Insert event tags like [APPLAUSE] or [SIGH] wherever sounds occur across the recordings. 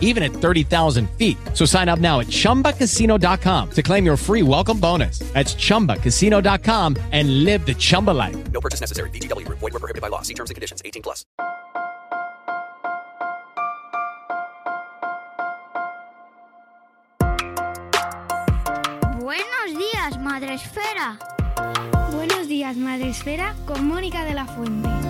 even at 30,000 feet. So sign up now at chumbacasino.com to claim your free welcome bonus. That's chumbacasino.com and live the Chumba life. No purchase necessary. VGW Group. Void were prohibited by law. See terms and conditions. 18 plus. Buenos días, Madre Esfera. Buenos días, Madre Esfera, con Mónica de la Fuente.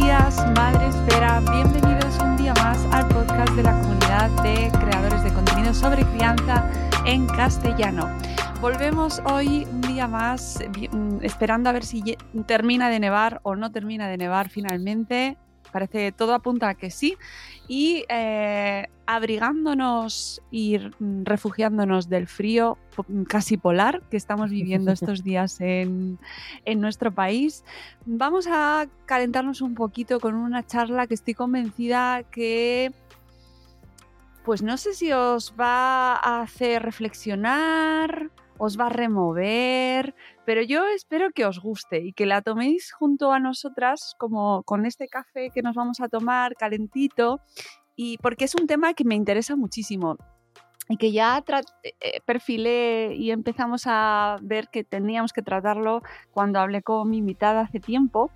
Días, Madre Esfera. Bienvenidos un día más al podcast de la comunidad de creadores de contenido sobre crianza en castellano. Volvemos hoy un día más mm, esperando a ver si termina de nevar o no termina de nevar finalmente. Parece todo apunta a que sí. Y eh, abrigándonos y refugiándonos del frío casi polar que estamos viviendo [LAUGHS] estos días en, en nuestro país, vamos a calentarnos un poquito con una charla que estoy convencida que, pues no sé si os va a hacer reflexionar, os va a remover, pero yo espero que os guste y que la toméis junto a nosotras, como con este café que nos vamos a tomar calentito, y porque es un tema que me interesa muchísimo y que ya tra- eh, perfilé y empezamos a ver que teníamos que tratarlo cuando hablé con mi invitada hace tiempo,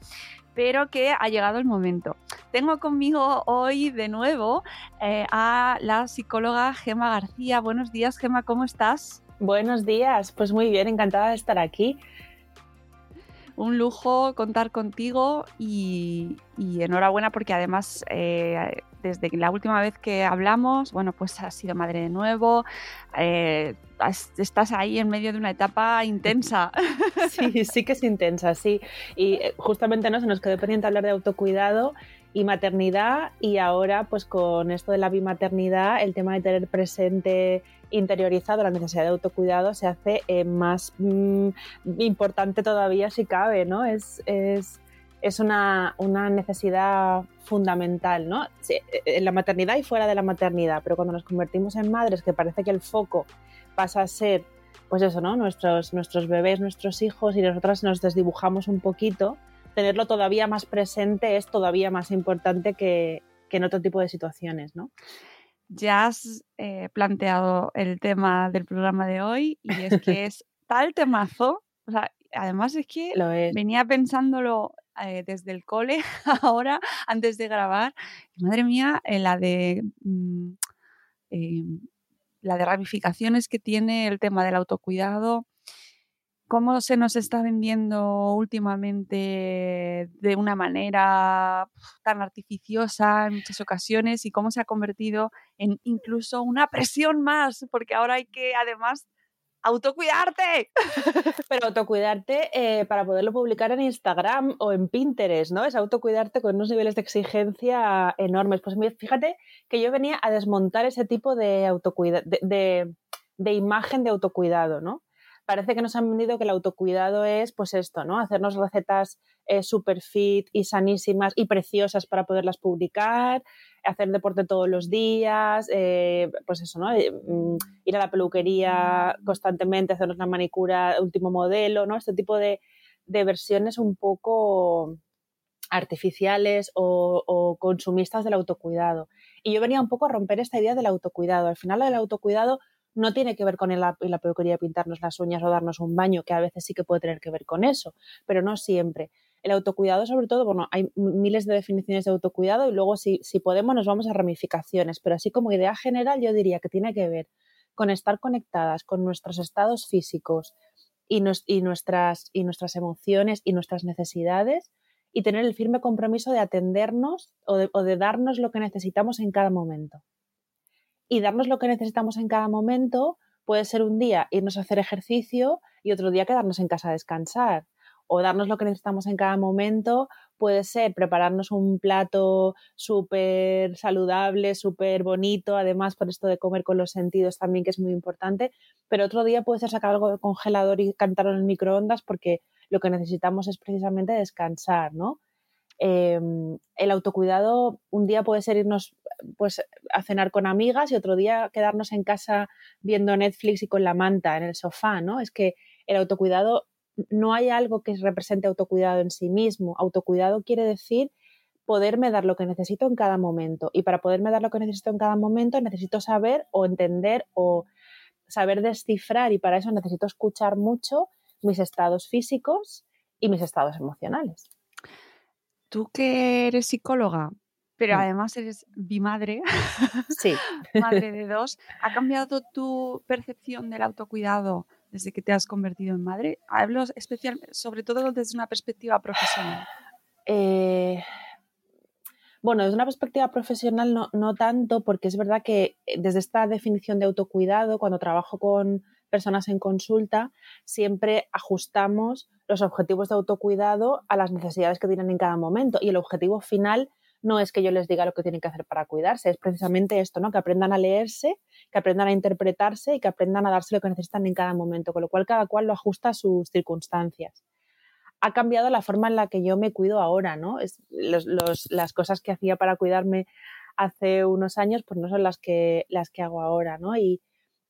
pero que ha llegado el momento. Tengo conmigo hoy de nuevo eh, a la psicóloga Gema García. Buenos días, Gema, ¿cómo estás? Buenos días, pues muy bien, encantada de estar aquí. Un lujo contar contigo y, y enhorabuena porque además eh, desde la última vez que hablamos, bueno, pues has sido madre de nuevo, eh, has- estás ahí en medio de una etapa intensa. [LAUGHS] Sí, sí que es intensa, sí. Y eh, justamente no se nos quedó pendiente hablar de autocuidado y maternidad y ahora pues con esto de la bimaternidad, el tema de tener presente interiorizado la necesidad de autocuidado se hace eh, más mm, importante todavía si cabe, ¿no? Es, es, es una, una necesidad fundamental, ¿no? Sí, eh, en la maternidad y fuera de la maternidad, pero cuando nos convertimos en madres, que parece que el foco pasa a ser, pues eso, ¿no? Nuestros, nuestros bebés, nuestros hijos y nosotras nos desdibujamos un poquito, tenerlo todavía más presente es todavía más importante que, que en otro tipo de situaciones, ¿no? Ya has eh, planteado el tema del programa de hoy y es que [LAUGHS] es tal temazo, o sea, además es que Lo es. venía pensándolo eh, desde el cole [LAUGHS] ahora, antes de grabar, madre mía, eh, la de mm, eh, la de ramificaciones que tiene el tema del autocuidado, cómo se nos está vendiendo últimamente de una manera tan artificiosa en muchas ocasiones y cómo se ha convertido en incluso una presión más, porque ahora hay que además autocuidarte. [LAUGHS] Pero autocuidarte eh, para poderlo publicar en Instagram o en Pinterest, ¿no? Es autocuidarte con unos niveles de exigencia enormes. Pues fíjate que yo venía a desmontar ese tipo de, autocuida de, de, de imagen de autocuidado, ¿no? Parece que nos han vendido que el autocuidado es, pues esto, ¿no? Hacernos recetas eh, super fit y sanísimas y preciosas para poderlas publicar, hacer deporte todos los días, eh, pues eso, ¿no? Eh, mm, ir a la peluquería constantemente, hacernos una manicura último modelo, ¿no? Este tipo de, de versiones un poco artificiales o, consumistas del autocuidado. Y yo venía un poco a romper esta idea del autocuidado. Al final el autocuidado no tiene que ver con la, la peluquería pintarnos las uñas o darnos un baño, que a veces sí que puede tener que ver con eso, pero no siempre. El autocuidado, sobre todo, bueno, hay miles de definiciones de autocuidado y luego si, podemos nos vamos a ramificaciones, pero así como idea general yo diría que tiene que ver con estar conectadas con nuestros estados físicos y, nuestras, y nuestras emociones y nuestras necesidades y tener el firme compromiso de atendernos o de, darnos lo que necesitamos en cada momento. Y darnos lo que necesitamos en cada momento puede ser un día irnos a hacer ejercicio y otro día quedarnos en casa a descansar. O darnos lo que necesitamos en cada momento puede ser prepararnos un plato súper saludable, súper bonito, además por esto de comer con los sentidos también, que es muy importante. Pero otro día puede ser sacar algo del congelador y cantarlo en el microondas porque lo que necesitamos es precisamente descansar, ¿no? Em, el autocuidado un día puede ser irnos pues a cenar con amigas y otro día quedarnos en casa viendo Netflix y con la manta en el sofá, ¿no? Es que el autocuidado no hay algo que represente autocuidado en sí mismo. Autocuidado quiere decir poderme dar lo que necesito en cada momento. Y para poderme dar lo que necesito en cada momento necesito saber o entender o saber descifrar y para eso necesito escuchar mucho mis estados físicos y mis estados emocionales. Tú que eres psicóloga, pero mm. además eres bimadre, sí. [LAUGHS] madre de dos, ¿ha cambiado tu percepción del autocuidado desde que te has convertido en madre? Hablo especial, sobre todo desde una perspectiva profesional. Eh, bueno, desde una perspectiva profesional no, no, tanto, porque es verdad que eh, desde esta definición de autocuidado, cuando trabajo con personas en consulta, siempre ajustamos los objetivos de autocuidado a las necesidades que tienen en cada momento. Y el objetivo final no es que yo les diga lo que tienen que hacer para cuidarse, es precisamente esto, ¿no? Que aprendan a leerse, que aprendan a interpretarse y que aprendan a darse lo que necesitan en cada momento, con lo cual cada cual lo ajusta a sus circunstancias. Ha cambiado la forma en la que yo me cuido ahora, ¿no? Es, las cosas que hacía para cuidarme hace unos años, pues no son las que, las que hago ahora, ¿no? Y,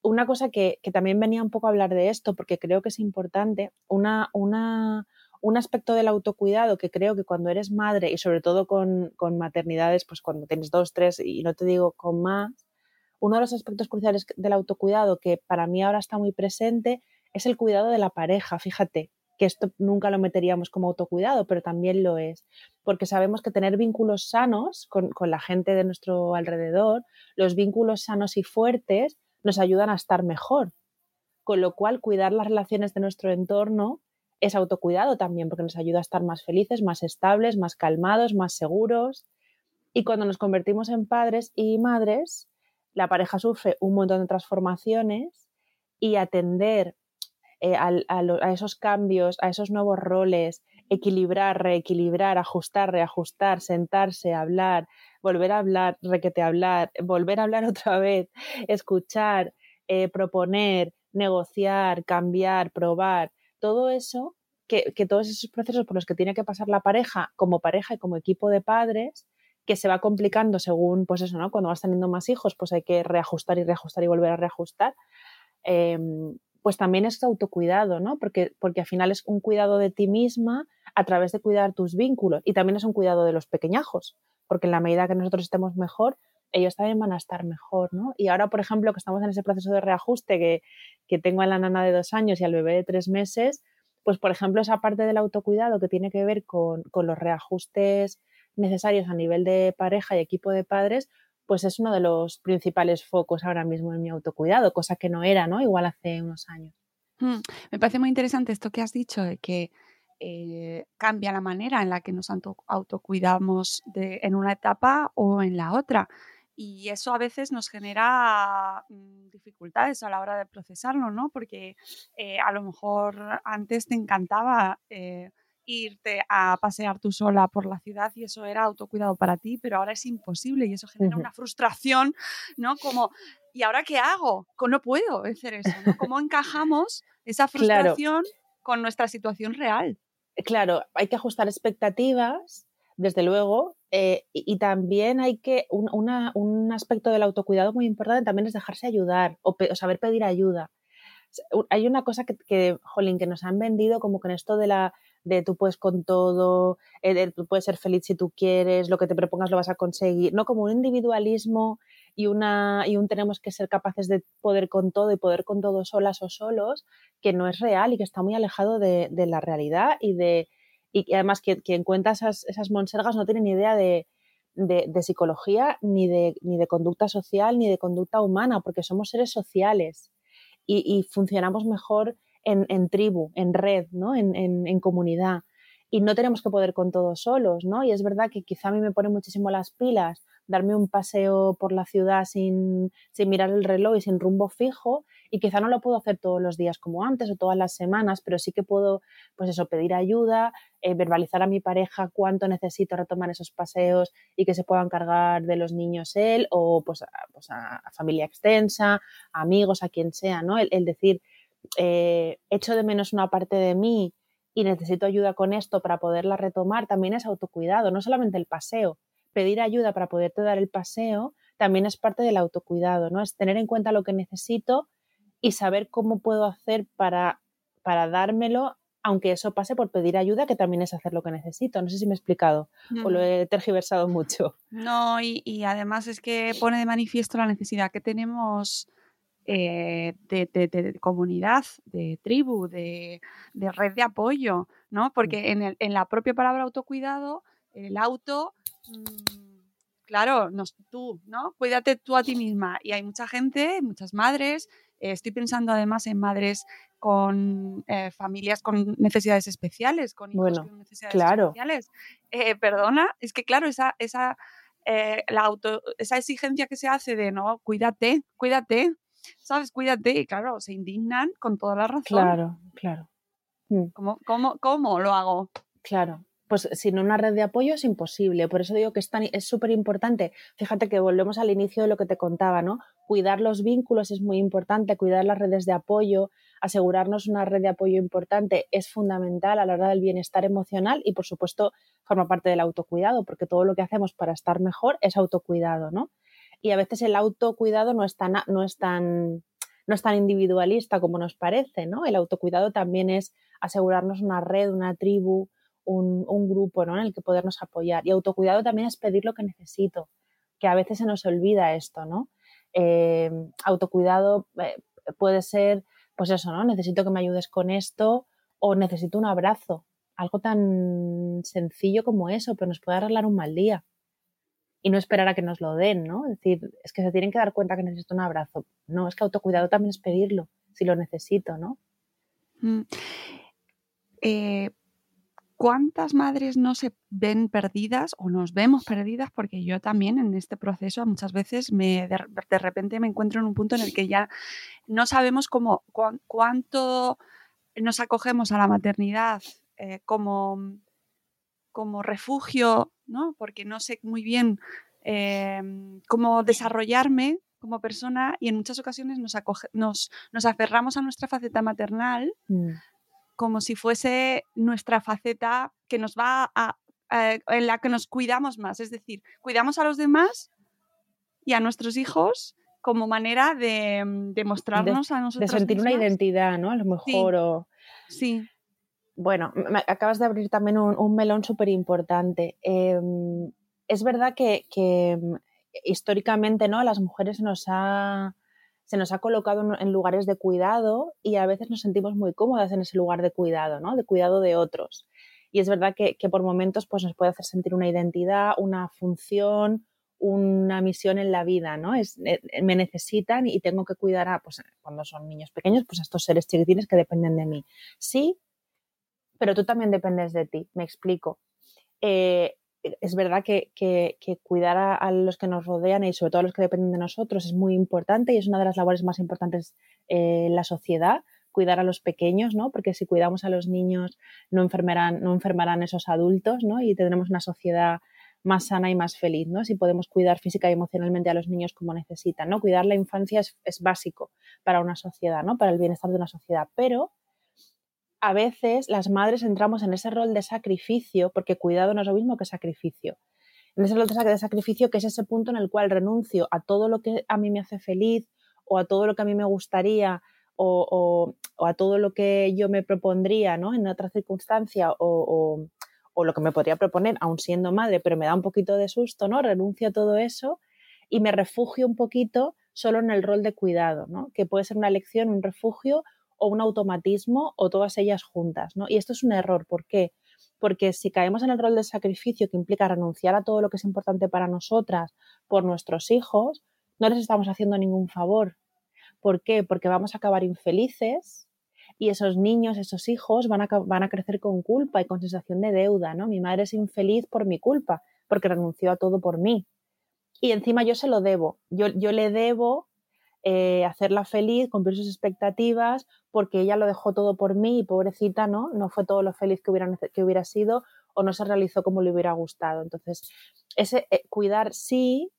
una cosa que, también venía un poco a hablar de esto, porque creo que es importante, una, una, un aspecto del autocuidado que creo que cuando eres madre y sobre todo con, con, maternidades, pues cuando tienes dos, tres y no te digo con más, uno de los aspectos cruciales del autocuidado que para mí ahora está muy presente es el cuidado de la pareja, fíjate que esto nunca lo meteríamos como autocuidado, pero también lo es, porque sabemos que tener vínculos sanos con, con la gente de nuestro alrededor, los vínculos sanos y fuertes, nos ayudan a estar mejor. Con lo cual, cuidar las relaciones de nuestro entorno es autocuidado también, porque nos ayuda a estar más felices, más estables, más calmados, más seguros. Y cuando nos convertimos en padres y madres, la pareja sufre un montón de transformaciones y atender eh, a, esos cambios, a esos nuevos roles, equilibrar, reequilibrar, ajustar, reajustar, sentarse, hablar, volver a hablar, requete hablar, volver a hablar [LAUGHS] otra vez, escuchar, eh, proponer, negociar, cambiar, probar, todo eso, que, todos esos procesos por los que tiene que pasar la pareja como pareja y como equipo de padres, que se va complicando según, pues eso, ¿no? Cuando vas teniendo más hijos, pues hay que reajustar y reajustar y volver a reajustar. Em, pues también es autocuidado, ¿no? Porque, porque al final es un cuidado de ti misma a través de cuidar tus vínculos y también es un cuidado de los pequeñajos, porque en la medida que nosotros estemos mejor, ellos también van a estar mejor, ¿no? Y ahora, por ejemplo, que estamos en ese proceso de reajuste que, que tengo a la nana de dos años y al bebé de tres meses, pues, por ejemplo, esa parte del autocuidado que tiene que ver con, con los reajustes necesarios a nivel de pareja y equipo de padres, pues es uno de los principales focos ahora mismo en mi autocuidado, cosa que no era, ¿no? Igual hace unos años. Hmm, me parece muy interesante esto que has dicho, de que eh, cambia la manera en la que nos autocuidamos en una etapa o en la otra. Y eso a veces nos genera mm, dificultades a la hora de procesarlo, ¿no? Porque eh, a lo mejor antes te encantaba eh, irte a pasear tú sola por la ciudad y eso era autocuidado para ti, pero ahora es imposible y eso genera una frustración, ¿no? Como, ¿y ahora qué hago? No puedo hacer eso, ¿no? ¿Cómo encajamos esa frustración con nuestra situación real? claro, hay que ajustar expectativas, desde luego, eh, y, también hay que, un, aspecto del autocuidado muy importante también es dejarse ayudar o, saber pedir ayuda. Hay una cosa que, que, jolín, que nos han vendido como que en esto de la de tú puedes con todo, tú puedes ser feliz si tú quieres, lo que te propongas lo vas a conseguir, no como un individualismo y, una, y un tenemos que ser capaces de poder con todo y poder con todo solas o solos, que no es real y que está muy alejado de, la realidad y de y además quien, quien cuenta esas, esas monsergas no tiene ni idea de, de, psicología ni de, ni de conducta social ni de conducta humana, porque somos seres sociales y, funcionamos mejor en, en, tribu, en red, ¿no? En, en, en, comunidad. Y no tenemos que poder con todos solos, ¿no? Y es verdad que quizá a mí me pone muchísimo las pilas darme un paseo por la ciudad sin, sin mirar el reloj y sin rumbo fijo y quizá no lo puedo hacer todos los días como antes o todas las semanas, pero sí que puedo, pues eso, pedir ayuda, eh, verbalizar a mi pareja cuánto necesito retomar esos paseos y que se pueda encargar de los niños él o pues a, pues a familia extensa, amigos, a quien sea, ¿no? El, decir, eh, echo de menos una parte de mí y necesito ayuda con esto para poderla retomar, también es autocuidado, no solamente el paseo. Pedir ayuda para poderte dar el paseo también es parte del autocuidado, ¿no? Es tener en cuenta lo que necesito y saber cómo puedo hacer para, para dármelo, aunque eso pase por pedir ayuda, que también es hacer lo que necesito. No sé si me he explicado o lo he tergiversado mucho. No, y, además es que pone de manifiesto la necesidad que tenemos eh, de, comunidad, de tribu, de, red de apoyo, ¿no? Porque en, el, en la propia palabra autocuidado, el auto... Mm, claro, tú, ¿no? Cuídate tú a ti misma. Y hay mucha gente, muchas madres eh, estoy pensando además en madres con eh, familias con necesidades especiales, con hijos con necesidades especiales. Eh, perdona, es que claro, esa, esa, la auto, esa exigencia que se hace de no, cuídate, cuídate, ¿sabes? Cuídate, y claro, se indignan con toda la razón. Claro, claro. Mm. ¿Cómo, cómo, cómo lo hago? Claro pues sin una red de apoyo es imposible. Por eso digo que es súper importante. Fíjate que volvemos al inicio de lo que te contaba, ¿no? Cuidar los vínculos es muy importante, cuidar las redes de apoyo, asegurarnos una red de apoyo importante es fundamental a la hora del bienestar emocional y, por supuesto, forma parte del autocuidado, porque todo lo que hacemos para estar mejor es autocuidado, ¿no? Y a veces el autocuidado no es tan, no es tan, no es tan individualista como nos parece, ¿no? El autocuidado también es asegurarnos una red, una tribu, un, grupo ¿no? en el que podernos apoyar. Y autocuidado también es pedir lo que necesito, que a veces se nos olvida esto, ¿no? Eh, autocuidado eh, puede ser, pues eso, ¿no? Necesito que me ayudes con esto o necesito un abrazo. Algo tan sencillo como eso, pero nos puede arreglar un mal día. Y no esperar a que nos lo den, ¿no? Es decir, es que se tienen que dar cuenta que necesito un abrazo. No, es que autocuidado también es pedirlo, si lo necesito, ¿no? Mm. Eh, ¿Cuántas madres no se ven perdidas o nos vemos perdidas? Porque yo también en este proceso muchas veces me, de, repente me encuentro en un punto en el que ya no sabemos cómo, cuánto nos acogemos a la maternidad eh, como, como refugio, ¿no? porque no sé muy bien em, cómo desarrollarme como persona y en muchas ocasiones nos, nos, nos aferramos a nuestra faceta maternal. Mm como si fuese nuestra faceta que nos va a, en la que nos cuidamos más. Es decir, cuidamos a los demás y a nuestros hijos como manera de, mm, mostrarnos a nosotros. De sentir una identidad, ¿no? A lo mejor. Sí. Bueno, acabas de abrir también un, melón súper importante. Em, es verdad que, que, mm, históricamente, ¿no? A las mujeres nos ha se nos ha colocado en lugares de cuidado y a veces nos sentimos muy cómodas en ese lugar de cuidado, ¿no? De cuidado de otros. Y es verdad que, por momentos pues, nos puede hacer sentir una identidad, una función, una misión en la vida, ¿no? Es, eh, me necesitan y tengo que cuidar a, pues, cuando son niños pequeños, pues a estos seres chiquitines que dependen de mí. Sí, pero tú también dependes de ti, me explico. Eh, es verdad que, cuidar a, los que nos rodean y sobre todo a los que dependen de nosotros es muy importante y es una de las labores más importantes eh, en la sociedad, cuidar a los pequeños, ¿no? Porque si cuidamos a los niños no enfermarán, no enfermarán esos adultos, ¿no? Y tendremos una sociedad más sana y más feliz, ¿no? Si podemos cuidar física y emocionalmente a los niños como necesitan, ¿no? Cuidar la infancia es, es básico para una sociedad, ¿no? Para el bienestar de una sociedad, pero a veces las madres entramos en ese rol de sacrificio, porque cuidado no es lo mismo que sacrificio. En ese rol de sacrificio que es ese punto en el cual renuncio a todo lo que a mí me hace feliz o a todo lo que a mí me gustaría o, a todo lo que yo me propondría ¿no? en otra circunstancia o, o, lo que me podría proponer, aún siendo madre, pero me da un poquito de susto, ¿no? Renuncio a todo eso y me refugio un poquito solo en el rol de cuidado, ¿no? Que puede ser una elección, un refugio o un automatismo o todas ellas juntas, ¿no? Y esto es un error, ¿por qué? Porque si caemos en el rol de sacrificio que implica renunciar a todo lo que es importante para nosotras por nuestros hijos, no les estamos haciendo ningún favor. ¿Por qué? Porque vamos a acabar infelices y esos niños, esos hijos van a, van a crecer con culpa y con sensación de deuda, ¿no? Mi madre es infeliz por mi culpa, porque renunció a todo por mí. Y encima yo se lo debo. Yo, yo le debo eh, hacerla feliz, cumplir sus expectativas, porque ella lo dejó todo por mí y pobrecita, ¿no? No fue todo lo feliz que hubiera, que hubiera sido o no se realizó como le hubiera gustado. Entonces, ese eh, cuidar sí,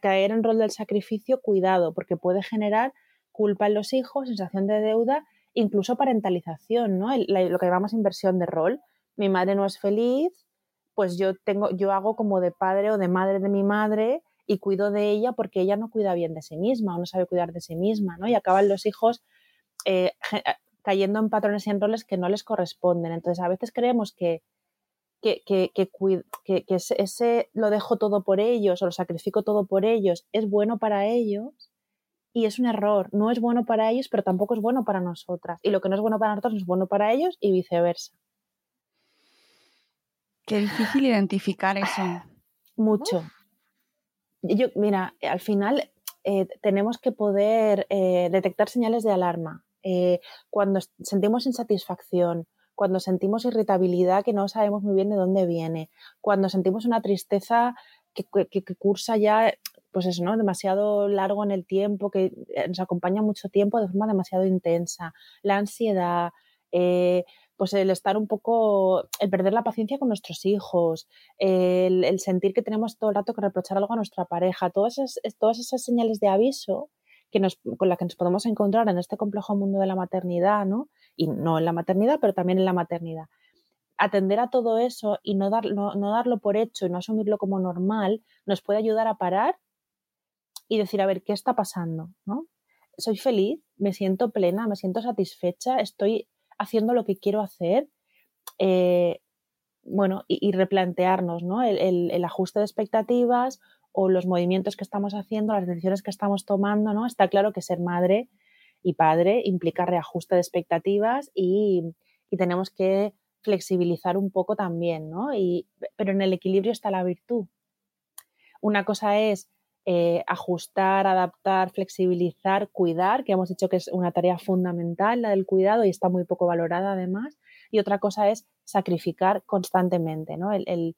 caer en rol del sacrificio, cuidado, porque puede generar culpa en los hijos, sensación de deuda, incluso parentalización, ¿no? lo que llamamos inversión de rol. Mi madre no es feliz, pues yo tengo, yo hago como de padre o de madre de mi madre y cuido de ella porque ella no cuida bien de sí misma o no sabe cuidar de sí misma, ¿no? Y acaban los hijos eh, eh, cayendo en patrones y en roles que no les corresponden. Entonces, a veces creemos que, que, que, que, ese, lo dejo todo por ellos o lo sacrifico todo por ellos es bueno para ellos y es un error. No es bueno para ellos, pero tampoco es bueno para nosotras. Y lo que no es bueno para nosotros no es bueno para ellos y viceversa. Qué difícil identificar eso. Mucho, yo, mira, al final eh, tenemos que poder eh, detectar señales de alarma. Eh, cuando sentimos insatisfacción, cuando sentimos irritabilidad que no sabemos muy bien de dónde viene, cuando sentimos una tristeza que, cursa ya, pues eso, ¿no? Demasiado largo en el tiempo, que nos acompaña mucho tiempo de forma demasiado intensa, la ansiedad, pues el estar un poco, el perder la paciencia con nuestros hijos, el, sentir que tenemos todo el rato que reprochar algo a nuestra pareja, todas esas, todas esas señales de aviso que nos, con las que nos podemos encontrar en este complejo mundo de la maternidad, ¿no? Y no en la maternidad, pero también en la maternidad. Atender a todo eso y no, dar, no, no darlo por hecho y no asumirlo como normal nos puede ayudar a parar y decir, a ver, ¿qué está pasando? ¿no? Soy feliz, me siento plena, me siento satisfecha, estoy haciendo lo que quiero hacer, eh, bueno, y, replantearnos, ¿no? El, ajuste de expectativas o los movimientos que estamos haciendo, las decisiones que estamos tomando, ¿no? Está claro que ser madre y padre implica reajuste de expectativas y, tenemos que flexibilizar un poco también, ¿no? Y, pero en el equilibrio está la virtud. Una cosa es eh, ajustar, adaptar, flexibilizar, cuidar, que hemos dicho que es una tarea fundamental la del cuidado y está muy poco valorada además. Y otra cosa es sacrificar constantemente, ¿no? El,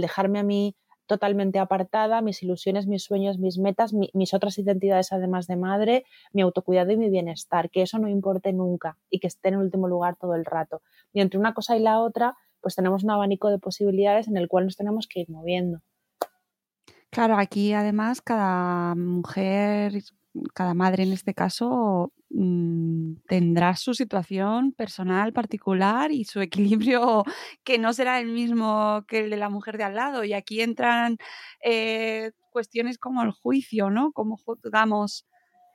dejarme a mí totalmente apartada, mis ilusiones, mis sueños, mis metas, mis otras identidades además de madre, mi autocuidado y mi bienestar, que eso no importe nunca y que esté en último lugar todo el rato. Y entre una cosa y la otra, pues tenemos un abanico de posibilidades en el cual nos tenemos que ir moviendo. Claro, aquí además cada mujer, cada madre en este caso, mm, tendrá su situación personal particular y su equilibrio [LAUGHS] que no será el mismo que el de la mujer de al lado. Y aquí entran eh, cuestiones como el juicio, ¿no? Cómo juzgamos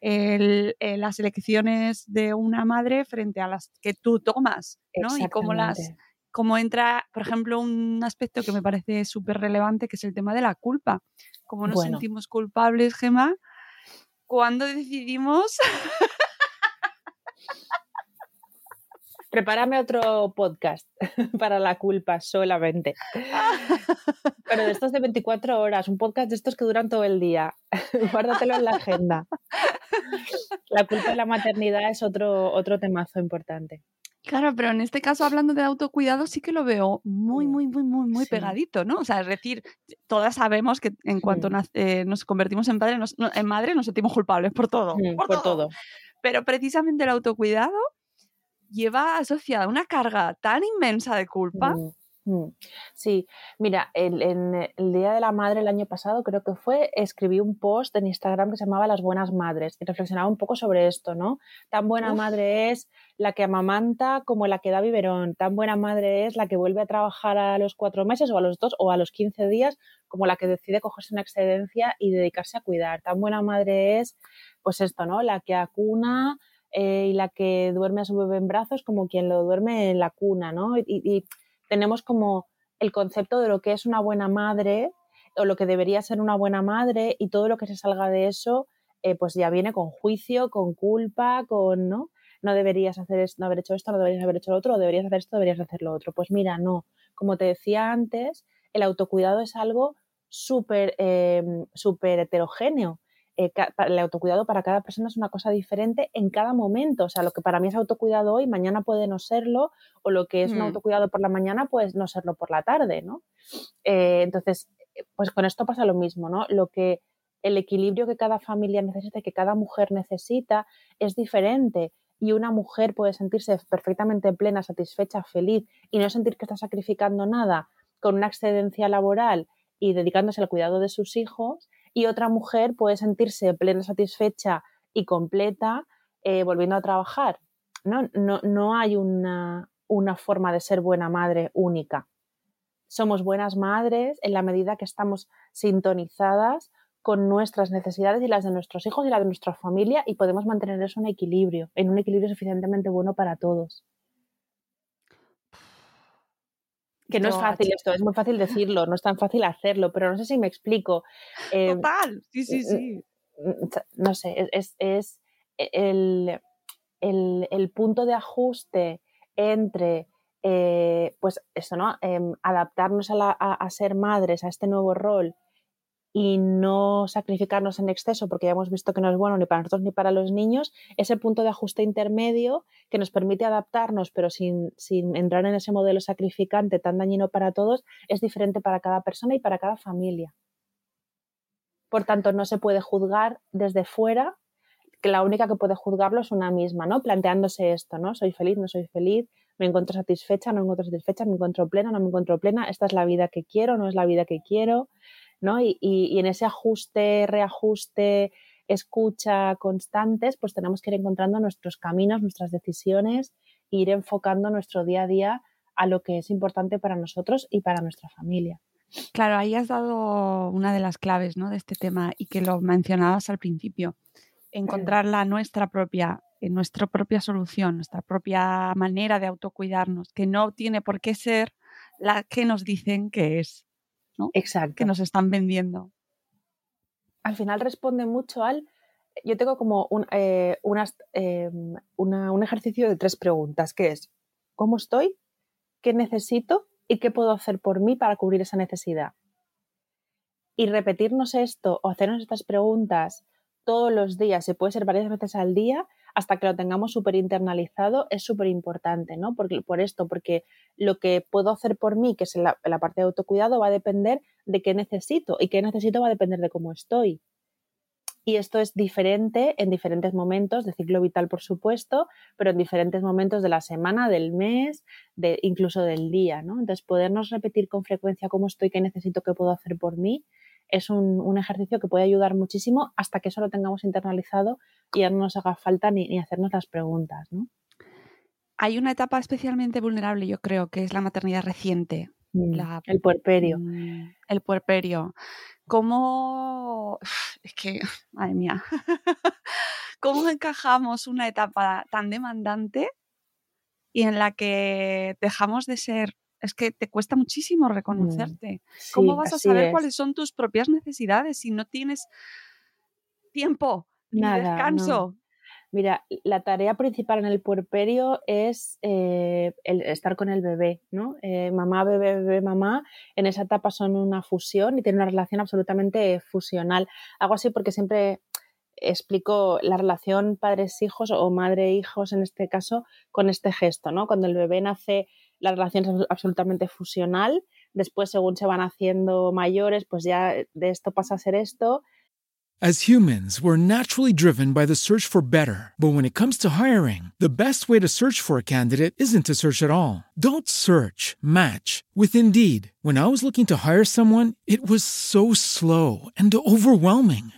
eh, las elecciones de una madre frente a las que tú tomas, ¿no? Y cómo las como entra, por ejemplo, un aspecto que me parece súper relevante, que es el tema de la culpa. Cómo nos sentimos culpables, Gemma, cuando decidimos... [LAUGHS] Prepárame otro podcast [LAUGHS] para la culpa solamente. [LAUGHS] Pero de estos de 24 horas, un podcast de estos que duran todo el día. Guárdatelo en la agenda. La culpa de la maternidad es otro, otro temazo importante. Claro, pero en este caso, hablando de autocuidado, sí que lo veo muy, muy, muy, muy, muy pegadito, ¿no? O sea, es decir, todas sabemos que en cuanto eh, nos convertimos en, padre, en madre, nos sentimos culpables por todo. por, todo. Pero precisamente el autocuidado lleva asociada una carga tan inmensa de culpa. Mm, sí, mira, en el Día de la Madre el año pasado, creo que fue, escribí un post en Instagram que se llamaba Las Buenas Madres y reflexionaba un poco sobre esto, ¿no? Tan buena madre es la que amamanta como la que da biberón, tan buena madre es la que vuelve a trabajar a los cuatro meses o a los dos o a los quince días como la que decide cogerse una excedencia y dedicarse a cuidar, tan buena madre es, pues esto, ¿no? La que acuna, eh, y la que duerme a su bebé en brazos como quien lo duerme en la cuna, ¿no? Y, y tenemos como el concepto de lo que es una buena madre o lo que debería ser una buena madre y todo lo que se salga de eso, eh, pues ya viene con juicio, con culpa, con, ¿no? No deberías hacer esto, no haber hecho esto, no deberías haber hecho lo otro, o deberías hacer esto, deberías hacer lo otro. Pues mira, no. Como te decía antes, el autocuidado es algo súper eh, súper heterogéneo. Eh, el autocuidado para cada persona es una cosa diferente en cada momento. O sea, lo que para mí es autocuidado hoy, mañana puede no serlo, o lo que es un Mm. autocuidado por la mañana, puede no serlo por la tarde, ¿no? Eh, entonces, pues con esto pasa lo mismo, ¿no? Lo que el equilibrio que cada familia necesita, que cada mujer necesita, es diferente. Y una mujer puede sentirse perfectamente plena, satisfecha, feliz y no sentir que está sacrificando nada con una excedencia laboral y dedicándose al cuidado de sus hijos. Y otra mujer puede sentirse plena, satisfecha y completa eh, volviendo a trabajar. No, no, no hay una, una forma de ser buena madre única somos buenas madres en la medida que estamos sintonizadas con nuestras necesidades y las de nuestros hijos y las de nuestra familia y podemos mantener eso en equilibrio, en un equilibrio suficientemente bueno para todos. Que no es fácil esto, es muy fácil decirlo, no es tan fácil hacerlo, pero no sé si me explico. Eh, Total, sí, sí, sí. no sé, es, es, es el, el, el punto de ajuste entre eh, pues eso, ¿no? Em, adaptarnos a, la- a- a ser madres, a este nuevo rol y no sacrificarnos en exceso porque ya hemos visto que no es bueno ni para nosotros ni para los niños, ese punto de ajuste intermedio que nos permite adaptarnos pero sin, sin entrar en ese modelo sacrificante tan dañino para todos, es diferente para cada persona y para cada familia. Por tanto, no se puede juzgar desde fuera, que la única que puede juzgarlo es una misma, ¿no? Planteándose esto, ¿no? Soy feliz, no soy feliz, me encuentro satisfecha, no me encuentro satisfecha, me encuentro plena, no me encuentro plena, esta es la vida que quiero, no es la vida que quiero, y en ese ajuste, reajuste, escucha constantes, pues tenemos que ir encontrando nuestros caminos, nuestras decisiones, e ir enfocando nuestro día a día a lo que es importante para nosotros y para nuestra familia. Claro, ahí has dado una de las claves ¿no? de este tema y que lo mencionabas al principio. Encontrar la nuestra propia, eh, nuestra propia solución, nuestra propia manera de autocuidarnos, que no tiene por qué ser la que nos dicen que es, Exacto. que nos están vendiendo. al final responde mucho al... Yo tengo como un, eh, unas, eh, una- un ejercicio de tres preguntas, que es, ¿cómo estoy? ¿Qué necesito? ¿Y qué puedo hacer por mí para cubrir esa necesidad? Y repetirnos esto o hacernos estas preguntas todos los días, se puede ser varias veces al día, hasta que lo tengamos súper internalizado, es súper importante, ¿no? Por esto, porque lo que puedo hacer por mí, que es la, la parte de autocuidado, va a depender de qué necesito y qué necesito va a depender de cómo estoy. Y esto es diferente en diferentes momentos de ciclo vital, por supuesto, pero en diferentes momentos de la semana, del mes, de, incluso del día, ¿no? Entonces, podernos repetir con frecuencia cómo estoy, qué necesito, qué puedo hacer por mí, es un, un ejercicio que puede ayudar muchísimo hasta que eso lo tengamos internalizado y ya no nos haga falta ni, ni hacernos las preguntas, ¿no? Hay una etapa especialmente vulnerable, yo creo, que es la maternidad reciente, la- El puerperio. mm, el puerperio. ¿Cómo, [SIGHS] es que, [LAUGHS] madre mía, [LAUGHS] cómo encajamos una etapa tan demandante y en la que dejamos de ser, es que te cuesta muchísimo reconocerte. ¿Cómo vas a saber es. cuáles son tus propias necesidades si no tienes tiempo ni Nada, descanso? Mira, la tarea principal en el puerperio es eh, el estar con el bebé, ¿no? Eh, mamá, bebé, bebé, mamá, en esa etapa son una fusión y tienen una relación absolutamente fusional. Hago así porque siempre explico la relación padres-hijos o madre-hijos en este caso con este gesto, ¿no? Cuando el bebé nace, la relación es absolutamente fusional, después según se van haciendo mayores, pues ya de esto pasa a ser esto As humans, we're naturally driven by the search for better. But when it comes to hiring, the best way to search for a candidate isn't to search at all. Don't search, match with Indeed. When I was looking to hire someone, it was so slow and overwhelming.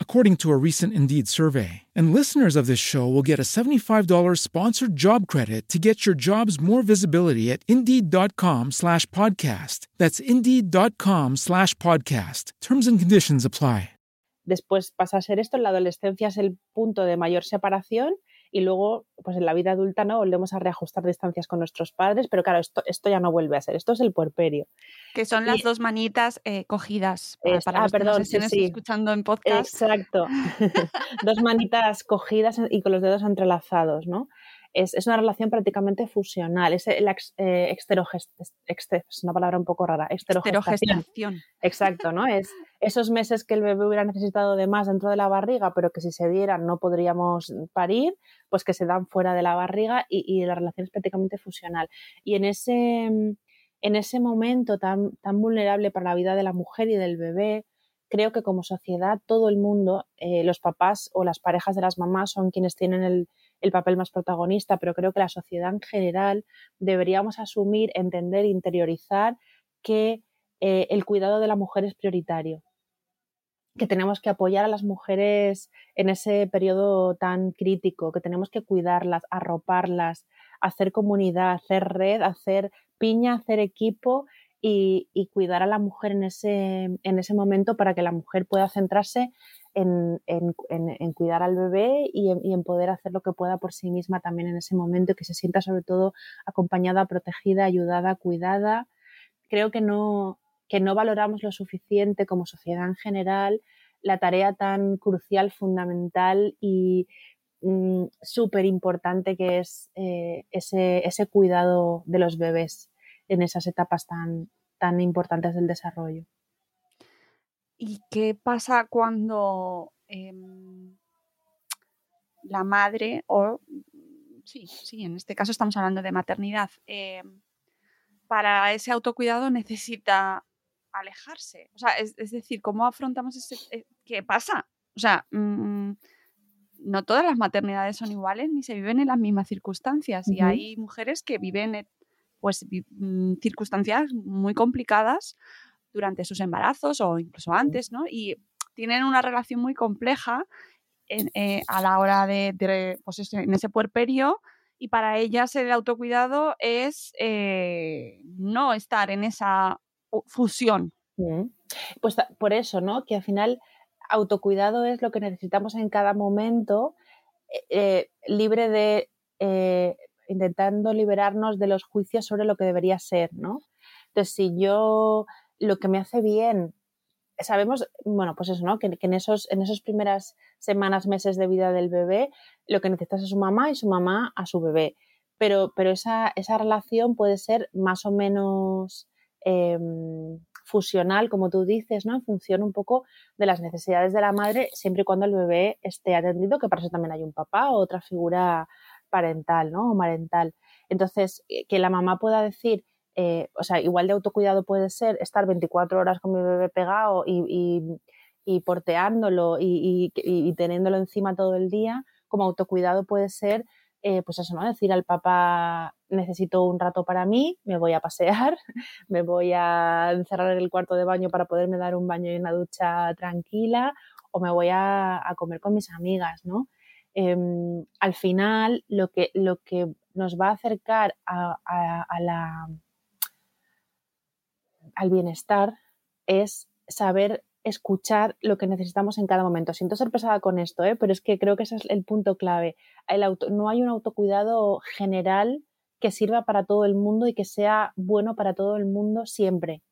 according to a recent Indeed survey. And listeners of this show will get a $75 sponsored job credit to get your jobs more visibility at Indeed.com slash podcast. That's Indeed.com slash podcast. Terms and conditions apply. después pasa a ser esto, la adolescencia es el punto de mayor separación y luego, pues en la vida adulta, ¿no? Volvemos a reajustar distancias con nuestros padres, pero claro, esto, esto ya no vuelve a ser, esto es el puerperio. Que son las dos manitas eh, cogidas Es- para ah, los que nos perdón, estén sí, sí. escuchando en podcast. Exacto. [LAUGHS] Dos manitas cogidas y con los dedos entrelazados, ¿no? Es, es una relación prácticamente fusional. Es la ex, eh, es una palabra un poco rara. Exterogestación. Exacto, ¿no? Es esos meses que el bebé hubiera necesitado de más dentro de la barriga, pero que si se dieran no podríamos parir, pues que se dan fuera de la barriga y, y la relación es prácticamente fusional. Y en ese, en ese momento tan, tan vulnerable para la vida de la mujer y del bebé, creo que como sociedad todo el mundo, eh, los papás o las parejas de las mamás son quienes tienen el, el papel más protagonista, pero creo que la sociedad en general deberíamos asumir, entender, interiorizar que eh, el cuidado de la mujer es prioritario, que tenemos que apoyar a las mujeres en ese periodo tan crítico, que tenemos que cuidarlas, arroparlas, hacer comunidad, hacer red, hacer piña, hacer equipo y, cuidar a la mujer en ese, en ese momento para que la mujer pueda centrarse en, cuidar al bebé y en, y en, poder hacer lo que pueda por sí misma también en ese momento, que se sienta sobre todo acompañada, protegida, ayudada, cuidada. Creo que no, que no valoramos lo suficiente como sociedad en general la tarea tan crucial, fundamental y mm, súper importante que es eh, ese, ese cuidado de los bebés en esas etapas tan, tan importantes del desarrollo. ¿Y qué pasa cuando eh, la madre, o sí, sí, en este caso estamos hablando de maternidad, eh, para ese autocuidado necesita alejarse? O sea, es, es decir, ¿cómo afrontamos ese... Eh, ¿Qué pasa? O sea, mmm, no todas las maternidades son iguales ni se viven en las mismas circunstancias. Uh -huh. Y hay mujeres que viven pues, mm, circunstancias muy complicadas durante sus embarazos o incluso antes, ¿no? Y tienen una relación muy compleja en, eh, a la hora de, de pues, en ese puerperio y para ellas el autocuidado es eh, no estar en esa fusión. Pues por eso, ¿no? Que al final autocuidado es lo que necesitamos en cada momento, eh, libre de eh, intentando liberarnos de los juicios sobre lo que debería ser, ¿no? Entonces, si yo lo que me hace bien, sabemos, bueno, pues eso, ¿no? Que, en esos, en esas primeras semanas, meses de vida del bebé, lo que necesitas es su mamá y su mamá a su bebé. Pero, pero esa, esa relación puede ser más o menos eh, fusional, como tú dices, ¿no? En función un poco de las necesidades de la madre, siempre y cuando el bebé esté atendido, que para eso también hay un papá o otra figura parental, ¿no? O marental. Entonces, que la mamá pueda decir, eh, o sea, igual de autocuidado puede ser estar 24 horas con mi bebé pegado y, porteándolo y, teniéndolo encima todo el día, como autocuidado puede ser, eh, pues eso. Decir al papá, necesito un rato para mí, me voy a pasear, [LAUGHS] me voy a encerrar en el cuarto de baño para poderme dar un baño y una ducha tranquila, o me voy a, comer con mis amigas, ¿no? Eh, al final, lo que, nos va a acercar a la al bienestar es saber escuchar lo que necesitamos en cada momento. Siento ser pesada con esto, ¿eh? pero es que creo que ese es el punto clave. El auto, no hay un autocuidado general que sirva para todo el mundo y que sea bueno para todo el mundo siempre.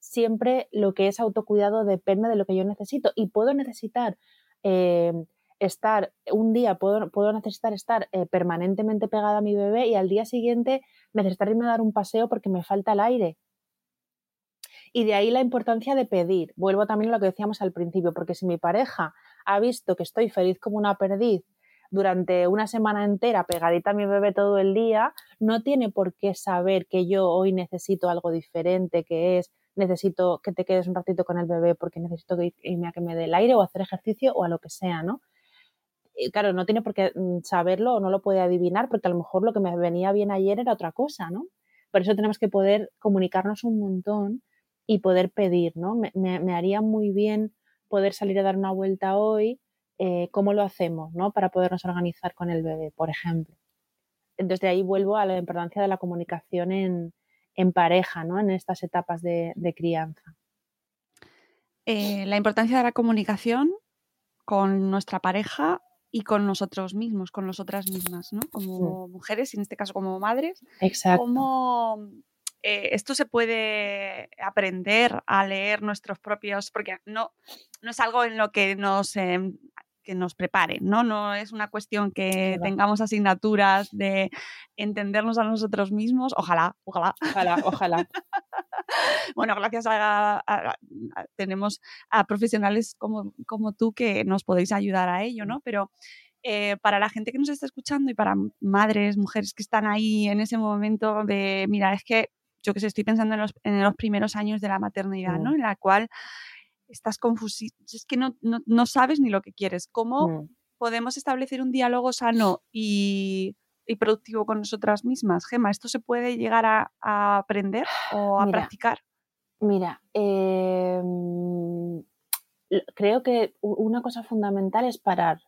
Siempre lo que es autocuidado depende de lo que yo necesito y puedo necesitar eh, estar un día, puedo, puedo necesitar estar eh, permanentemente pegada a mi bebé y al día siguiente necesitar irme a dar un paseo porque me falta el aire. Y de ahí la importancia de pedir. Vuelvo también a lo que decíamos al principio, porque si mi pareja ha visto que estoy feliz como una perdiz durante una semana entera pegadita a mi bebé todo el día, no tiene por qué saber que yo hoy necesito algo diferente, que es necesito que te quedes un ratito con el bebé porque necesito irme a que me dé el aire o hacer ejercicio o a lo que sea, ¿no? Y claro, no tiene por qué mm, saberlo o no lo puede adivinar porque a lo mejor lo que me venía bien ayer era otra cosa, ¿no? Por eso tenemos que poder comunicarnos un montón y poder pedir, ¿no? Me, haría muy bien poder salir a dar una vuelta hoy, eh, ¿cómo lo hacemos, ¿no? Para podernos organizar con el bebé, por ejemplo. Entonces de ahí vuelvo a la importancia de la comunicación en, en pareja, ¿no? En estas etapas de, crianza. Eh, la importancia de la comunicación con nuestra pareja y con nosotros mismos, con nosotras mismas, ¿no? Como mujeres, y en este caso como madres. Exacto. Cómo eh, esto se puede aprender a leer nuestros propios, porque no, no es algo en lo que nos em, que nos preparen, ¿no? No es una cuestión que tengamos asignaturas de entendernos a nosotros mismos. Ojalá, ojalá. Ojalá, ojalá. [LAUGHS] bueno, gracias a, tenemos a profesionales como, como tú que nos podéis ayudar a ello, ¿no? Pero eh, para la gente que nos está escuchando y para madres, mujeres que están ahí en ese momento de, mira, es que yo que sé, estoy pensando en los, en los primeros años de la maternidad, ¿no? En la cual estás confuso, es que no, no, sabes ni lo que quieres. ¿Cómo mm. podemos establecer un diálogo sano y, y, productivo con nosotras mismas? Gema, ¿esto se puede llegar a, aprender o a practicar? Mira, em, creo que una cosa fundamental es parar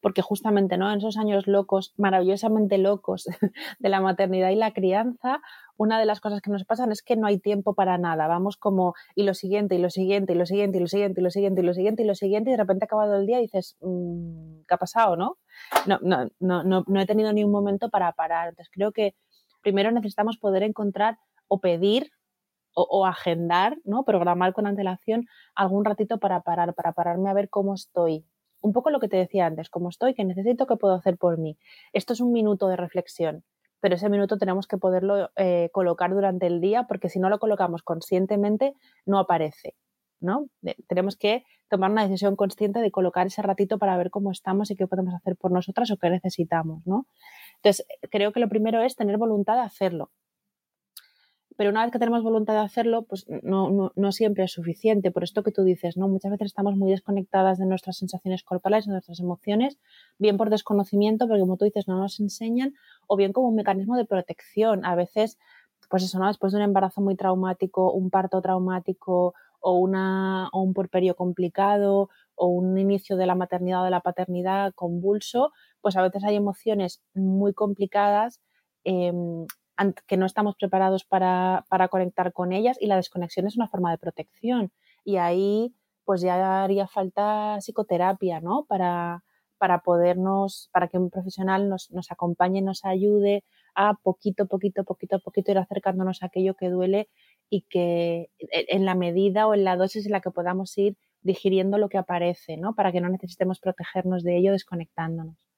porque justamente ¿no? en esos años locos, maravillosamente locos [LAUGHS] de la maternidad y la crianza, una de las cosas que nos pasan es que no hay tiempo para nada. Vamos como y lo siguiente, y lo siguiente, y lo siguiente, y lo siguiente, y lo siguiente, y lo siguiente, y lo siguiente, y de repente acabado el día y dices, mm, ¿qué ha pasado? ¿no? No, no, no, no, no he tenido ni un momento para parar. Entonces creo que primero necesitamos poder encontrar o pedir o, o, agendar, ¿no? Programar con antelación algún ratito para parar, para pararme a ver cómo estoy, un poco lo que te decía antes, cómo estoy, qué necesito, qué puedo hacer por mí. Esto es un minuto de reflexión, pero ese minuto tenemos que poderlo eh, colocar durante el día porque si no lo colocamos conscientemente no aparece. ¿no? tenemos que tomar una decisión consciente de colocar ese ratito para ver cómo estamos y qué podemos hacer por nosotras o qué necesitamos. ¿no? Entonces, creo que lo primero es tener voluntad de hacerlo pero una vez que tenemos voluntad de hacerlo, pues no, siempre es suficiente. Por esto que tú dices, ¿no? Muchas veces estamos muy desconectadas de nuestras sensaciones corporales, de nuestras emociones, bien por desconocimiento, porque como tú dices, no nos enseñan, o bien como un mecanismo de protección. A veces, pues eso, ¿no? Después de un embarazo muy traumático, un parto traumático, o, una, o un porperio complicado, o un inicio de la maternidad o de la paternidad convulso, pues a veces hay emociones muy complicadas em, que no estamos preparados para, conectar con ellas y la desconexión es una forma de protección. Y ahí pues ya haría falta psicoterapia, ¿no? Para, para podernos, para que un profesional nos, nos acompañe, nos ayude a poquito, poquito, poquito, poquito ir acercándonos a aquello que duele y que en la medida o en la dosis en la que podamos ir digiriendo lo que aparece, ¿no? Para que no necesitemos protegernos de ello desconectándonos.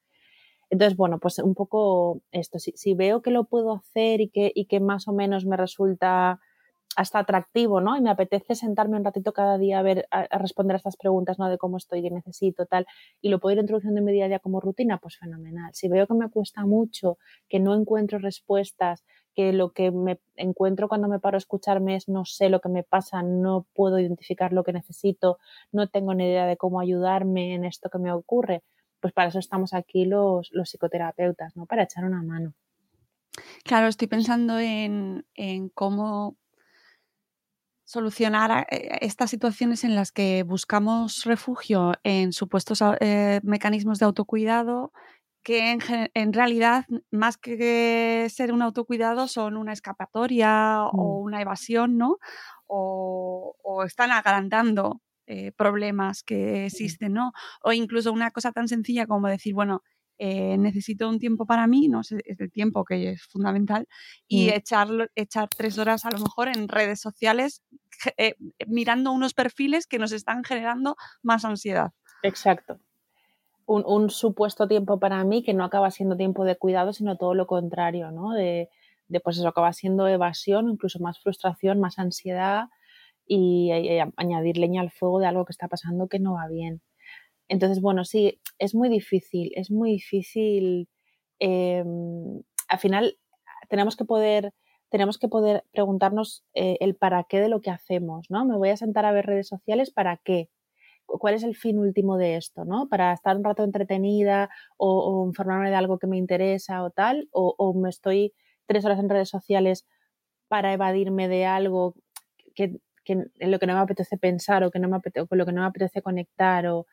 Entonces, bueno, pues un poco esto, si, veo que lo puedo hacer y que, y que más o menos me resulta hasta atractivo, ¿no? Y me apetece sentarme un ratito cada día a ver, a, responder a estas preguntas, ¿no? De cómo estoy, qué necesito, tal, y lo puedo ir introduciendo en mi día a día como rutina, pues fenomenal. Si veo que me cuesta mucho, que no encuentro respuestas, que lo que me encuentro cuando me paro a escucharme es no sé lo que me pasa, no puedo identificar lo que necesito, no tengo ni idea de cómo ayudarme en esto que me ocurre, pues para eso estamos aquí los, psicoterapeutas, ¿no? Para echar una mano. Claro, estoy pensando en, cómo solucionar eh, estas situaciones en las que buscamos refugio en supuestos eh, mecanismos de autocuidado que en, realidad, más que ser un autocuidado, son una escapatoria o mm. una evasión, ¿no? O, o están agrandando eh, problemas que existen, ¿no? O incluso una cosa tan sencilla como decir, bueno, eh, necesito un tiempo para mí, no sé, es el tiempo que es fundamental, y mm. echar, echar tres horas a lo mejor en redes sociales eh, mirando unos perfiles que nos están generando más ansiedad. Exacto. Un, supuesto tiempo para mí que no acaba siendo tiempo de cuidado, sino todo lo contrario, ¿no? De, de pues eso acaba siendo evasión, incluso más frustración, más ansiedad, y, añadir leña al fuego de algo que está pasando que no va bien. Entonces, bueno, sí, es muy difícil, es muy difícil. em, al final, tenemos que poder, tenemos que poder preguntarnos eh, el para qué de lo que hacemos, ¿no? Me voy a sentar a ver redes sociales, ¿para qué? ¿Cuál es el fin último de esto, ¿no? Para estar un rato entretenida o, informarme de algo que me interesa o tal, o me estoy tres horas en redes sociales para evadirme de algo que, que en lo que no me apetece pensar o, que no me apetece, o con lo que no me apetece conectar o,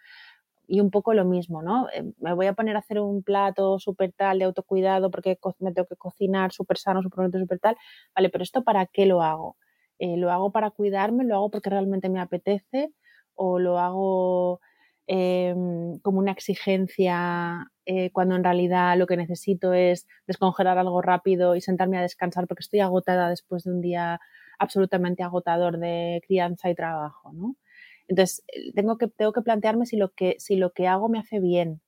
y un poco lo mismo, ¿no? Eh, Me voy a poner a hacer un plato súper tal de autocuidado porque me tengo que cocinar súper sano, súper súper tal. Vale, pero ¿esto para qué lo hago? Eh, ¿Lo hago para cuidarme? ¿Lo hago porque realmente me apetece? ¿O lo hago eh, como una exigencia eh, cuando en realidad lo que necesito es descongelar algo rápido y sentarme a descansar porque estoy agotada después de un día absolutamente agotador de crianza y trabajo, ¿no? Entonces, eh, tengo que, tengo que plantearme si lo que, si lo que hago me hace bien.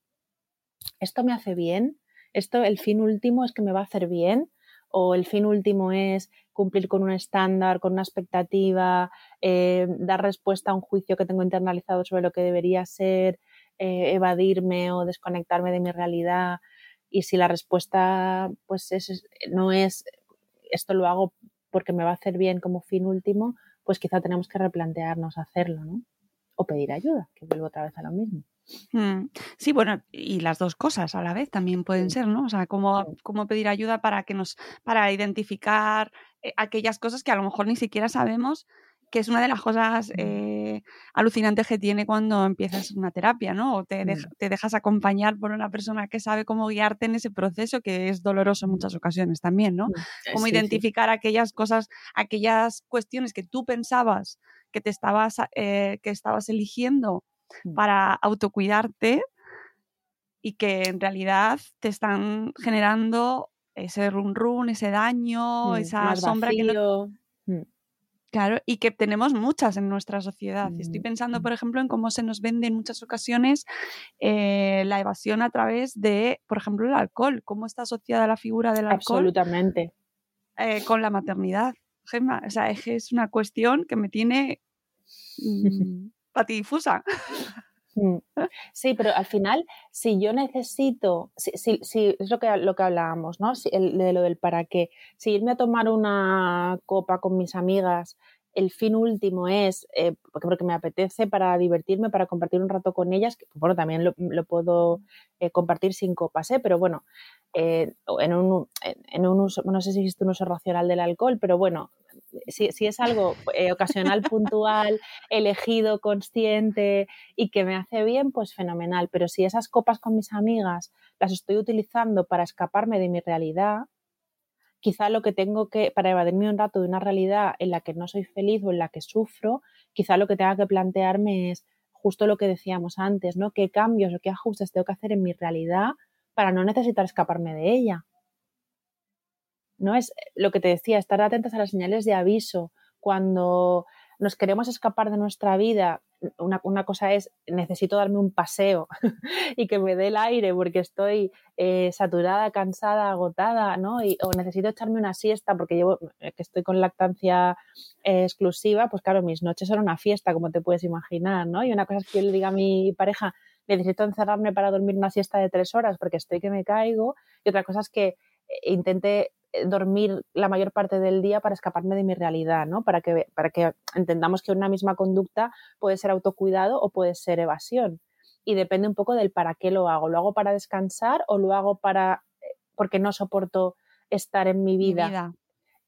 ¿Esto me hace bien? ¿Esto, el fin último es que me va a hacer bien? ¿O el fin último es cumplir con un estándar, con una expectativa, eh, dar respuesta a un juicio que tengo internalizado sobre lo que debería ser, eh, evadirme o desconectarme de mi realidad? Y si la respuesta pues es, no es esto lo hago porque me va a hacer bien como fin último, pues quizá tenemos que replantearnos hacerlo, ¿no? O pedir ayuda, que vuelvo otra vez a lo mismo. Mm, Sí, bueno, y las dos cosas a la vez también pueden Sí. ser, ¿no? O sea, cómo, cómo pedir ayuda para que nos, para identificar eh, aquellas cosas que a lo mejor ni siquiera sabemos, que es una de las cosas eh, alucinantes que tiene cuando empiezas una terapia, ¿no? O te, Mm. te dejas acompañar por una persona que sabe cómo guiarte en ese proceso, que es doloroso en muchas ocasiones también, ¿no? Mm. Cómo Sí, sí. identificar aquellas cosas, aquellas cuestiones que tú pensabas que te estabas, eh, que estabas eligiendo Mm. para autocuidarte y que en realidad te están generando ese run run, ese daño, esa sombra que no. Claro, y que tenemos muchas en nuestra sociedad. Estoy Mm, pensando, mm. por ejemplo, en cómo se nos vende en muchas ocasiones eh, la evasión a través de, por ejemplo, el alcohol, cómo está asociada la figura del alcohol Absolutamente. eh, con la maternidad. Gemma, o sea, es una cuestión que me tiene [LAUGHS] mm, patidifusa. [LAUGHS] Mm. Sí, pero al final, si yo necesito, si, si- es lo que, lo que hablábamos, ¿no? Si- el- de lo del para qué. Si irme a tomar una copa con mis amigas, el fin último es eh, porque, me apetece para divertirme, para compartir un rato con ellas, que bueno, también lo, puedo eh, compartir sin copas, ¿eh? Pero bueno, eh, en, un, en un uso, no sé si existe un uso racional del alcohol, pero bueno, si, es algo eh, ocasional, puntual, elegido, consciente y que me hace bien, pues fenomenal. Pero si esas copas con mis amigas las estoy utilizando para escaparme de mi realidad, quizá lo que tengo que, para evadirme un rato de una realidad en la que no soy feliz o en la que sufro, quizá lo que tenga que plantearme es justo lo que decíamos antes, ¿no? ¿Qué cambios o qué ajustes tengo que hacer en mi realidad para no necesitar escaparme de ella? ¿No? Es lo que te decía, estar atentas a las señales de aviso. Cuando nos queremos escapar de nuestra vida, una, una cosa es, necesito darme un paseo [LAUGHS] y que me dé el aire porque estoy eh, saturada, cansada, agotada, ¿no? Y, o necesito echarme una siesta porque llevo, que estoy con lactancia eh, exclusiva, pues claro, mis noches son una fiesta, como te puedes imaginar, ¿no? Y una cosa es que yo le diga a mi pareja, necesito encerrarme para dormir una siesta de tres horas porque estoy que me caigo, y otra cosa es que intente dormir la mayor parte del día para escaparme de mi realidad, ¿no? Para que, para que entendamos que una misma conducta puede ser autocuidado o puede ser evasión. Y depende un poco del para qué lo hago. ¿Lo hago para descansar o lo hago para porque no soporto estar en mi vida? Mi vida.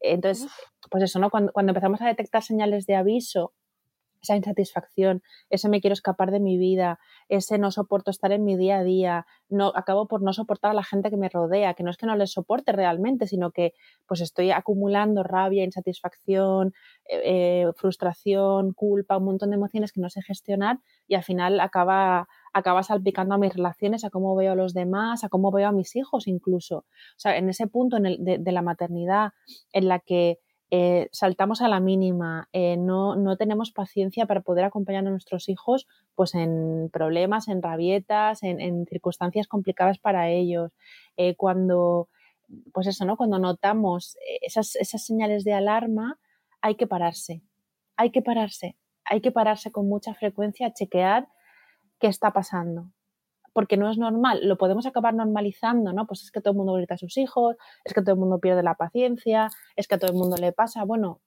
Entonces, pues eso, ¿no? Cuando, cuando empezamos a detectar señales de aviso, esa insatisfacción, ese me quiero escapar de mi vida, ese no soporto estar en mi día a día, no acabo por no soportar a la gente que me rodea, que no es que no les soporte realmente, sino que pues estoy acumulando rabia, insatisfacción, eh, frustración, culpa, un montón de emociones que no sé gestionar y al final acaba acaba salpicando a mis relaciones, a cómo veo a los demás, a cómo veo a mis hijos incluso. O sea, en ese punto de la maternidad en la que eh, saltamos a la mínima, eh, no, no, tenemos paciencia para poder acompañar a nuestros hijos pues en problemas, en rabietas, en, circunstancias complicadas para ellos. Eh, cuando, pues eso, ¿no? Cuando notamos esas, esas señales de alarma, hay que pararse, hay que pararse, hay que pararse con mucha frecuencia a chequear qué está pasando. Porque no es normal, lo podemos acabar normalizando, ¿no? Pues es que todo el mundo grita a sus hijos, es que todo el mundo pierde la paciencia, es que a todo el mundo le pasa. Bueno,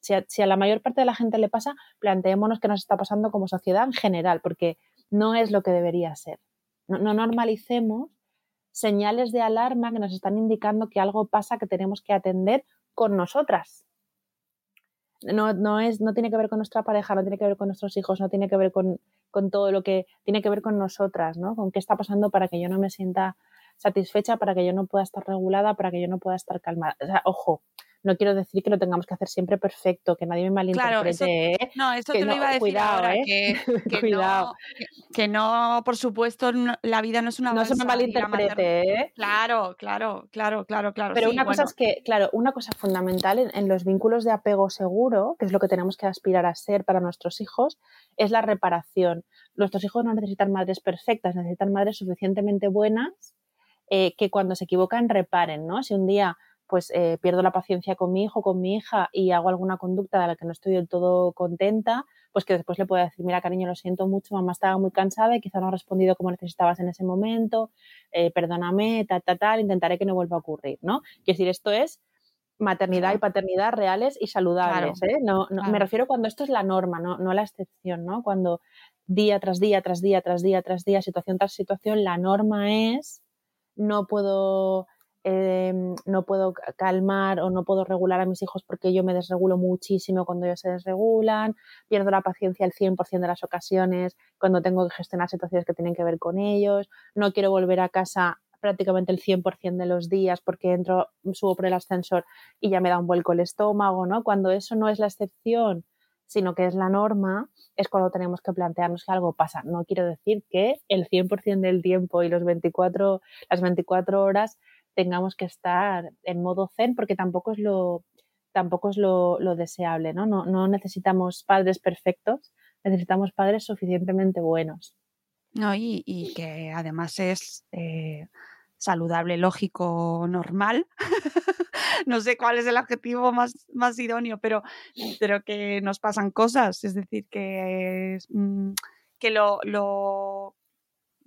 si a, la mayor parte de la gente le pasa, planteémonos qué nos está pasando como sociedad en general, porque no es lo que debería ser. No, no normalicemos señales de alarma que nos están indicando que algo pasa que tenemos que atender con nosotras. No, no, es, no tiene que ver con nuestra pareja, no tiene que ver con nuestros hijos, no tiene que ver con, con todo lo que tiene que ver con nosotras, ¿no? Con qué está pasando para que yo no me sienta satisfecha, para que yo no pueda estar regulada, para que yo no pueda estar calmada. O sea, ojo, no quiero decir que lo tengamos que hacer siempre perfecto, que nadie me malinterprete. Claro, ¿eh? No, eso que te lo no, iba a decir cuidado, ahora, ¿eh? que, [LAUGHS] que Cuidado. No, que, que no, por supuesto, no- la vida no es una No se me malinterprete, ¿eh? Claro, claro, claro, claro, claro. Pero sí, una cosa es que, claro, una cosa fundamental en, en los vínculos de apego seguro, que es lo que tenemos que aspirar a ser para nuestros hijos, es la reparación. Nuestros hijos no necesitan madres perfectas, necesitan madres suficientemente buenas eh, que cuando se equivocan reparen, ¿no? Si un día pues eh, pierdo la paciencia con mi hijo, con mi hija y hago alguna conducta de la que no estoy del todo contenta, pues que después le pueda decir, mira cariño, lo siento mucho, mamá estaba muy cansada y quizá no ha respondido como necesitabas en ese momento, eh, perdóname, tal, tal, tal, intentaré que no vuelva a ocurrir, ¿no? Quiero decir, esto es maternidad y paternidad reales y saludables, ¿eh? No, no- claro. Me refiero cuando esto es la norma, no, no la excepción, ¿no? Cuando día tras día, tras día, tras día, tras día, situación tras situación, la norma es no puedo eh, no puedo ca- calmar o no puedo regular a mis hijos porque yo me desregulo muchísimo cuando ellos se desregulan, pierdo la paciencia el 100% de las ocasiones cuando tengo que gestionar situaciones que tienen que ver con ellos, no quiero volver a casa prácticamente el 100% de los días porque entro, subo por el ascensor y ya me da un vuelco el estómago, ¿no? Cuando eso no es la excepción, sino que es la norma, es cuando tenemos que plantearnos que algo pasa. No quiero decir que el 100% del tiempo y los 24, las 24 horas tengamos que estar en modo zen porque tampoco es lo tampoco es lo, lo deseable, ¿no? ¿no? No necesitamos padres perfectos, necesitamos padres suficientemente buenos. No, y, y que además es eh, saludable, lógico, normal. [LAUGHS] no sé cuál es el adjetivo más, más idóneo, pero, pero que nos pasan cosas. Es decir, que, mm, que lo-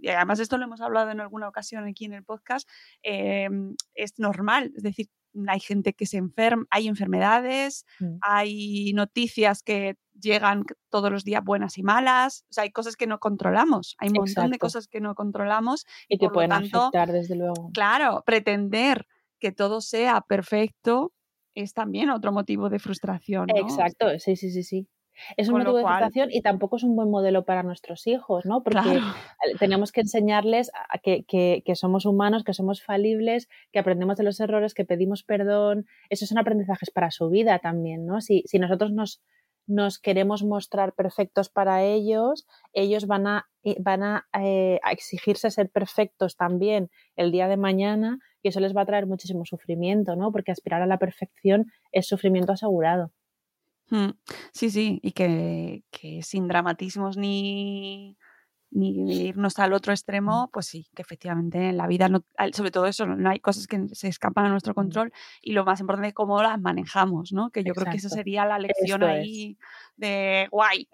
Y además esto lo hemos hablado en alguna ocasión aquí en el podcast. eh, es normal. Es decir, hay gente que se enferma, hay enfermedades, Mm. hay noticias que llegan todos los días buenas y malas, o sea, hay cosas que no controlamos, hay un montón de cosas que no controlamos Y lo pueden tanto, afectar, desde luego. claro, pretender que todo sea perfecto es también otro motivo de frustración. ¿no? Exacto, sí, sí, sí, sí. Es un Con motivo de frustración y tampoco es un buen modelo para nuestros hijos, ¿no? Porque Claro. eh, tenemos que enseñarles a que, que- que somos humanos, que somos falibles, que aprendemos de los errores, que pedimos perdón. Esos son aprendizajes para su vida también, ¿no? Si, si nosotros nos, nos queremos mostrar perfectos para ellos, ellos van a, i- van a, eh, a exigirse ser perfectos también el día de mañana y eso les va a traer muchísimo sufrimiento, ¿no? Porque aspirar a la perfección es sufrimiento asegurado. Mm, Sí, sí, y que, que sin dramatismos ni, ni irnos al otro extremo, pues sí, que efectivamente en la vida, no, sobre todo eso, no hay cosas que se escapan a nuestro control y lo más importante es cómo las manejamos, ¿no? Que yo creo que esa sería la lección Esto es. ahí de guay,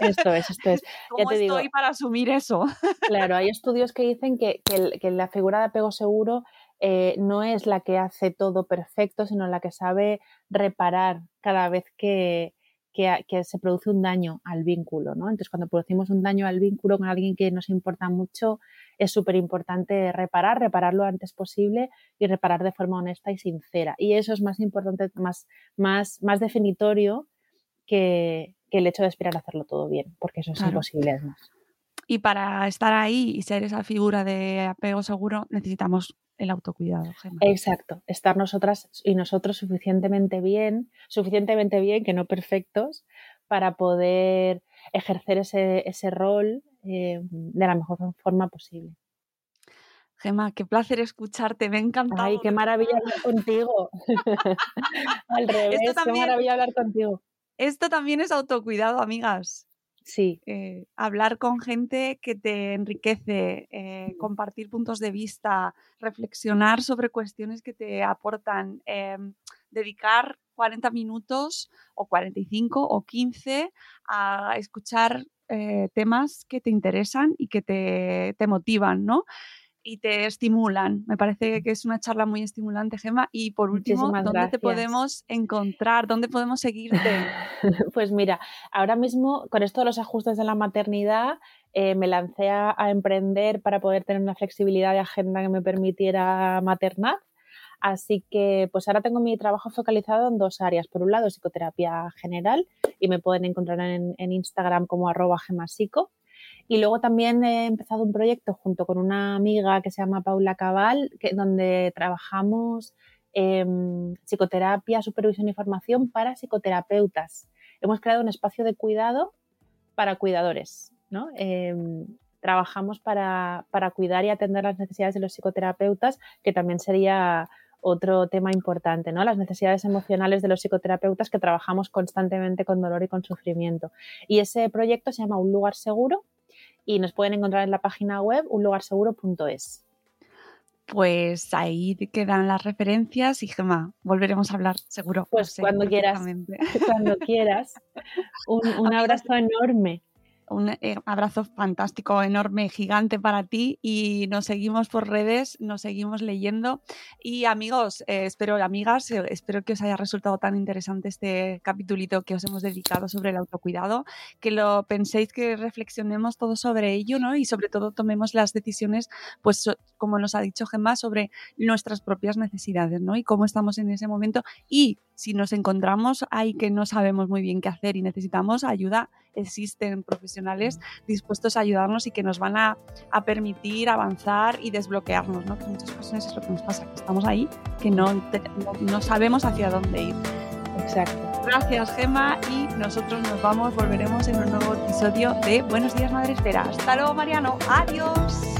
Esto es, esto es. [LAUGHS] ¿cómo te digo. estoy para asumir eso? Claro, hay estudios que dicen que, que el- que la figura de apego seguro eh, no es la que hace todo perfecto, sino la que sabe reparar cada vez que, que, se produce un daño al vínculo. ¿no? Entonces, cuando producimos un daño al vínculo con alguien que nos importa mucho, es súper importante reparar, reparar lo antes posible y reparar de forma honesta y sincera. Y eso es más importante, más, más, más definitorio que, que el hecho de aspirar a hacerlo todo bien, porque eso es Claro. imposible además. Y para estar ahí y ser esa figura de apego seguro, necesitamos el autocuidado, Gemma. Exacto, estar nosotras y nosotros suficientemente bien, suficientemente bien, que no perfectos, para poder ejercer ese, ese rol eh, de la mejor forma posible. Gemma, qué placer escucharte, me ha encantado. Ay, qué maravilla hablar contigo. [LAUGHS] Al revés, qué maravilla hablar contigo. Esto también es autocuidado, amigas. Sí, eh, hablar con gente que te enriquece, eh, compartir puntos de vista, reflexionar sobre cuestiones que te aportan, eh, dedicar 40 minutos o 45 o 15 a escuchar eh, temas que te interesan y que te, te motivan, ¿no? Y te estimulan. Me parece que es una charla muy estimulante, Gemma. Y por último, Muchísimas ¿dónde te podemos encontrar? ¿Dónde podemos seguirte? [LAUGHS] Pues mira, ahora mismo con esto de los ajustes de la maternidad, eh, me lancé a, a emprender para poder tener una flexibilidad de agenda que me permitiera maternar. Así que pues ahora tengo mi trabajo focalizado en dos áreas. Por un lado, psicoterapia general y me pueden encontrar en, en Instagram como arroba gemasico. Y luego también he empezado un proyecto junto con una amiga que se llama Paula Cabal, que, donde trabajamos eh, psicoterapia, supervisión y formación para psicoterapeutas. Hemos creado un espacio de cuidado para cuidadores. ¿no? Eh, trabajamos para, para cuidar y atender las necesidades de los psicoterapeutas, que también sería otro tema importante, ¿no? Las necesidades emocionales de los psicoterapeutas que trabajamos constantemente con dolor y con sufrimiento. Y ese proyecto se llama Un lugar seguro y nos pueden encontrar en la página web unlugarseguro.es. Pues ahí quedan las referencias y Gemma, volveremos a hablar seguro. Pues sé cuando quieras, cuando quieras. [LAUGHS] Un, un abrazo enorme. Un eh, abrazo fantástico, enorme, gigante para ti y nos seguimos por redes, nos seguimos leyendo. Y amigos, eh, espero, amigas, eh, espero que os haya resultado tan interesante este capitulito que os hemos dedicado sobre el autocuidado, que lo penséis, que reflexionemos todos sobre ello, ¿no? Y sobre todo tomemos las decisiones, pues como nos ha dicho Gemma, sobre nuestras propias necesidades, ¿no? Y cómo estamos en ese momento. Y si nos encontramos ahí que no sabemos muy bien qué hacer y necesitamos ayuda, existen profesionales dispuestos a ayudarnos y que nos van a, a permitir avanzar y desbloquearnos, ¿no? Que muchas ocasiones es lo que nos pasa, que estamos ahí, que no, no, no sabemos hacia dónde ir. Exacto. Gracias, Gema, y nosotros nos vamos, volveremos en un nuevo episodio de Buenos Días Madre Esfera. Hasta luego, Mariano. Adiós.